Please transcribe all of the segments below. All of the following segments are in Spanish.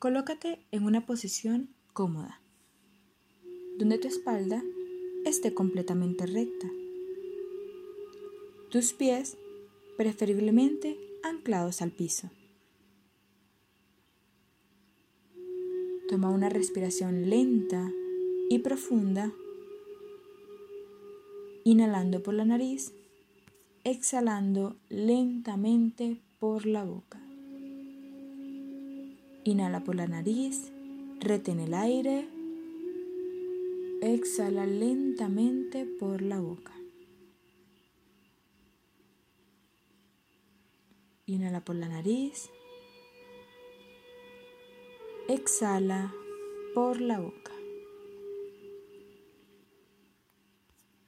Colócate en una posición cómoda, donde tu espalda esté completamente recta. Tus pies preferiblemente anclados al piso. Toma una respiración lenta y profunda, inhalando por la nariz, exhalando lentamente por la boca. Inhala por la nariz, retén el aire, exhala lentamente por la boca. Inhala por la nariz, exhala por la boca.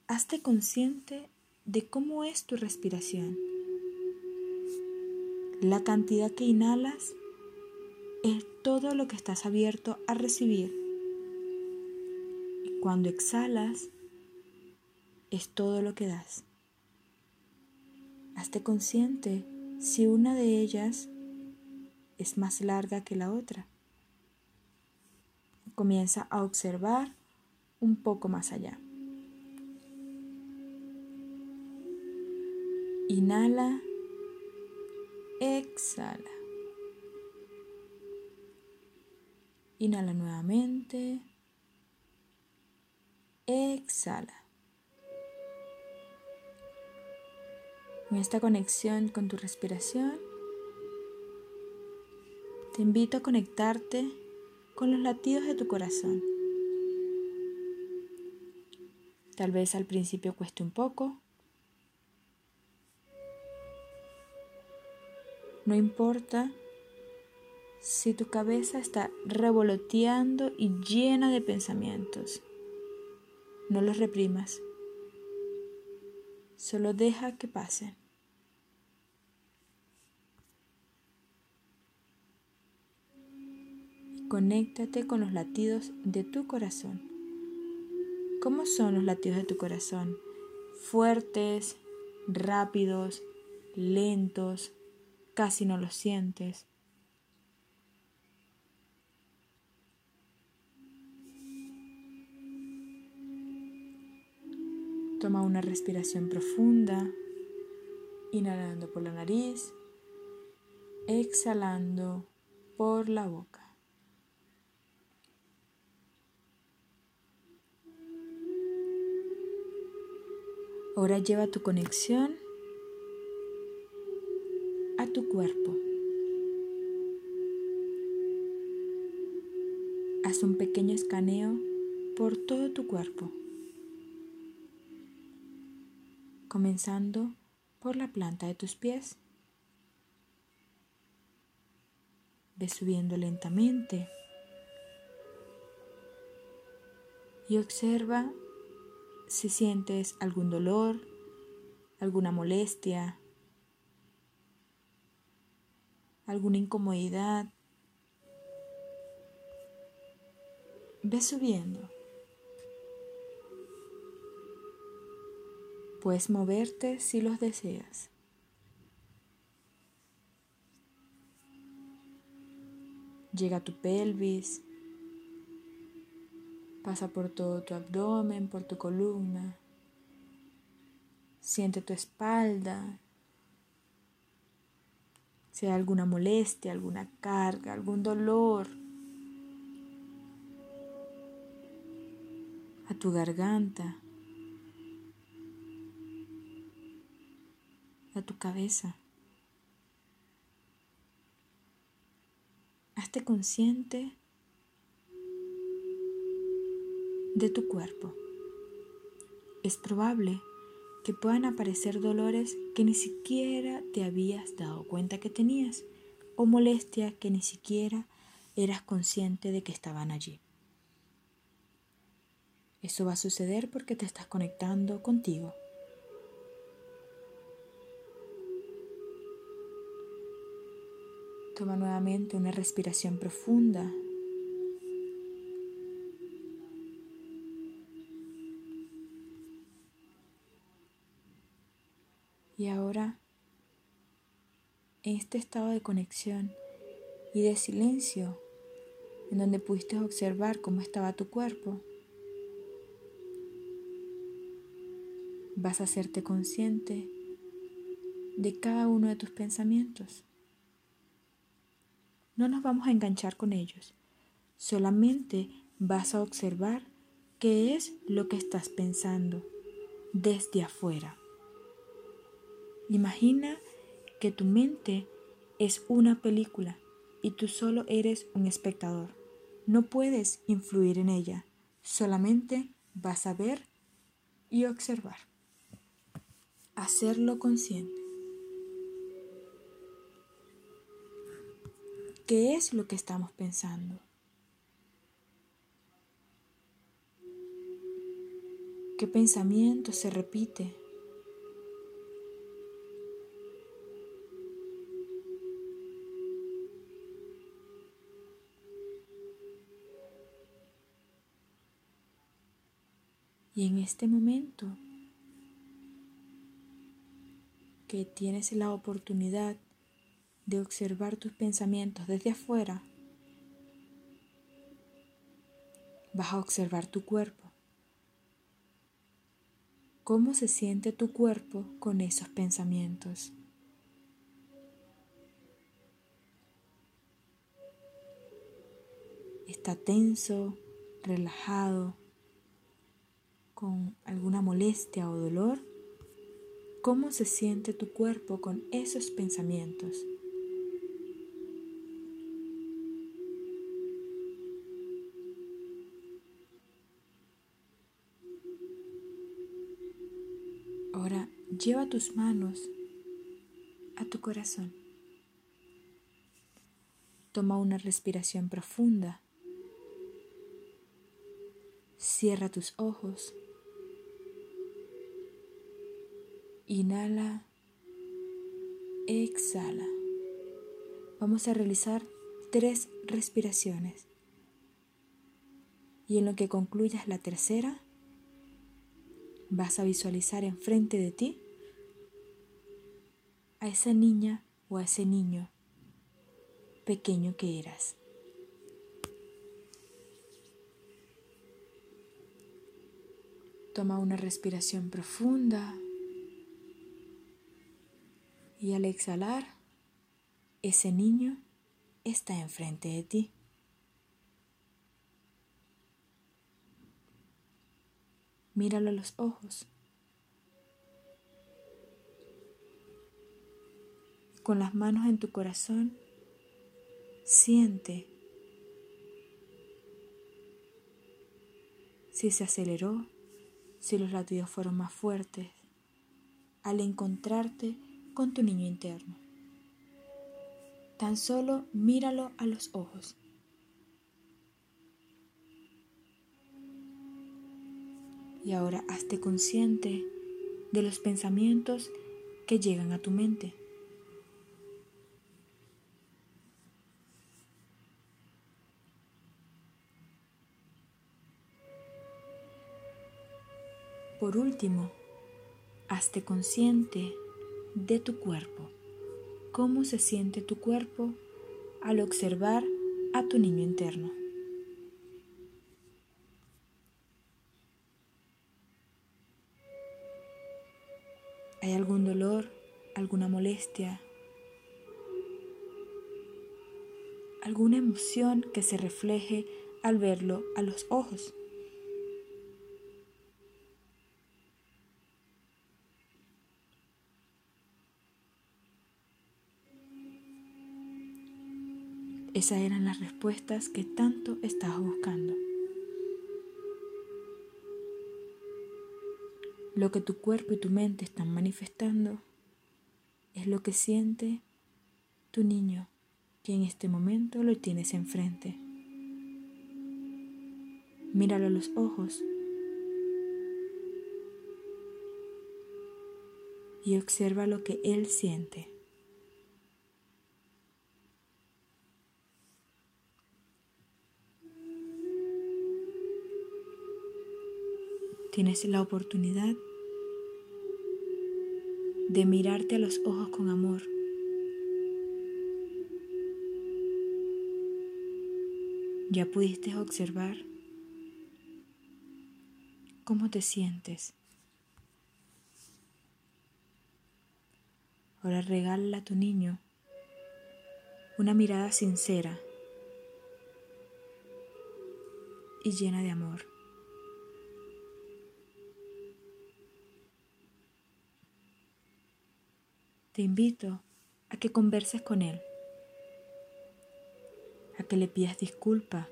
Hazte consciente de cómo es tu respiración. La cantidad que inhalas es todo lo que estás abierto a recibir. Y cuando exhalas, es todo lo que das. Hazte consciente si una de ellas es más larga que la otra. Comienza a observar un poco más allá. Inhala, exhala. Inhala nuevamente. Exhala. En esta conexión con tu respiración, te invito a conectarte con los latidos de tu corazón. Tal vez al principio cueste un poco. No importa si tu cabeza está revoloteando y llena de pensamientos. No los reprimas. Solo deja que pasen. conéctate con los latidos de tu corazón. ¿Cómo son los latidos de tu corazón? Fuertes, rápidos, lentos, casi no los sientes. Toma una respiración profunda, inhalando por la nariz, exhalando por la boca. Ahora lleva tu conexión a tu cuerpo. Haz un pequeño escaneo por todo tu cuerpo. Comenzando por la planta de tus pies. Ve subiendo lentamente y observa si sientes algún dolor, alguna molestia, alguna incomodidad. Ve subiendo. Puedes moverte si los deseas. Llega a tu pelvis, pasa por todo tu abdomen, por tu columna. Siente tu espalda. Si hay alguna molestia, alguna carga, algún dolor. A tu garganta. A tu cabeza. Hazte consciente de tu cuerpo. Es probable que puedan aparecer dolores que ni siquiera te habías dado cuenta que tenías o molestias que ni siquiera eras consciente de que estaban allí. Eso va a suceder porque te estás conectando contigo. Toma nuevamente una respiración profunda. Y ahora, en este estado de conexión y de silencio en donde pudiste observar cómo estaba tu cuerpo. Vas a hacerte consciente de cada uno de tus pensamientos. No nos vamos a enganchar con ellos, solamente vas a observar qué es lo que estás pensando desde afuera. Imagina que tu mente es una película y tú solo eres un espectador. No puedes influir en ella, solamente vas a ver y observar. Hacerlo consciente. ¿Qué es lo que estamos pensando? ¿Qué pensamiento se repite? Y en este momento que tienes la oportunidad de observar tus pensamientos desde afuera, vas a observar tu cuerpo. ¿Cómo se siente tu cuerpo con esos pensamientos? ¿Está tenso, relajado? con alguna molestia o dolor, ¿cómo se siente tu cuerpo con esos pensamientos? Lleva tus manos a tu corazón. Toma una respiración profunda. Cierra tus ojos Inhala, exhala. Vamos a realizar tres respiraciones. Y en lo que concluyas la tercera, vas a visualizar enfrente de ti a esa niña o a ese niño pequeño que eras. Toma una respiración profunda. Y al exhalar, ese niño está enfrente de ti. Míralo a los ojos. Con las manos en tu corazón, siente si se aceleró, si los latidos fueron más fuertes. Al encontrarte con tu niño interno. Tan solo míralo a los ojos. Y ahora hazte consciente de los pensamientos que llegan a tu mente. Por último, hazte consciente de tu cuerpo. ¿Cómo se siente tu cuerpo al observar a tu niño interno? ¿Hay algún dolor, alguna molestia, alguna emoción que se refleje al verlo a los ojos? Esas eran las respuestas que tanto estabas buscando. Lo que tu cuerpo y tu mente están manifestando es lo que siente tu niño que en este momento lo tienes enfrente. Míralo a los ojos y observa lo que él siente. Tienes la oportunidad de mirarte a los ojos con ¿Ya pudiste observar cómo te sientes? Ahora regala a tu niño una mirada sincera y llena de amor. Te invito a que converses con él, a que le pidas disculpa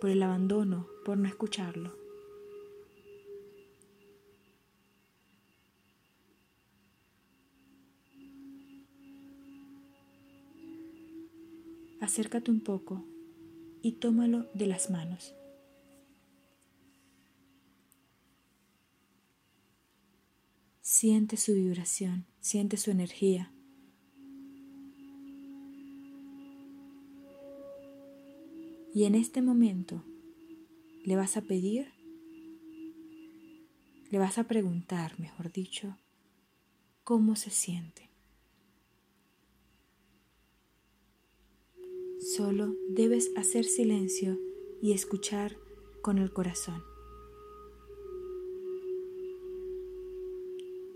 por el abandono, por no escucharlo. acércate un poco y tómalo de las manos. Siente su vibración, siente su energía. Y en este momento le vas a pedir, le vas a preguntar, mejor dicho, cómo se siente. Solo debes hacer silencio y escuchar con el corazón.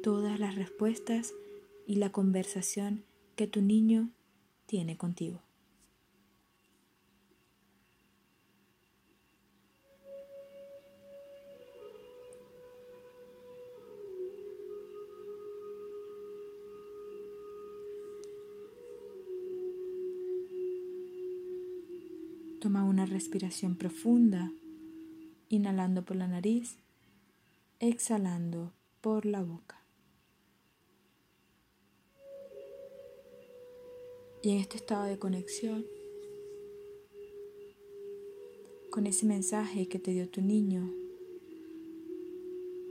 Todas las respuestas y la conversación que tu niño tiene contigo. Toma una respiración profunda, inhalando por la nariz, exhalando por la boca. Y en este estado de conexión, con ese mensaje que te dio tu niño,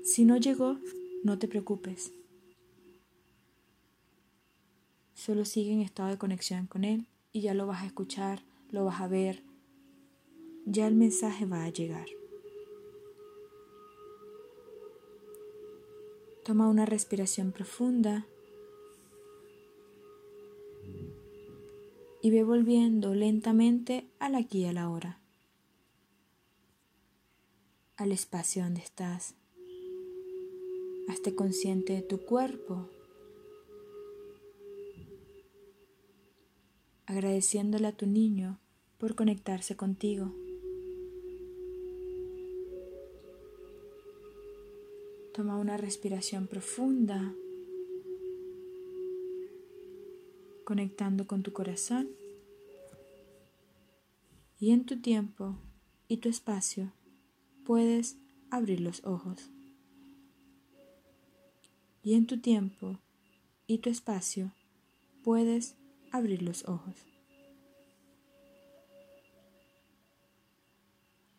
si no llegó, no te preocupes. Solo sigue en estado de conexión con él y ya lo vas a escuchar, lo vas a ver, ya el mensaje va a llegar. Toma una respiración profunda y ve volviendo lentamente al aquí y a la hora, al espacio donde estás. Hazte consciente de tu cuerpo, agradeciéndole a tu niño por conectarse contigo. Toma una respiración profunda, conectando con tu corazón. Y en tu tiempo y tu espacio puedes abrir los ojos. Y en tu tiempo y tu espacio puedes abrir los ojos.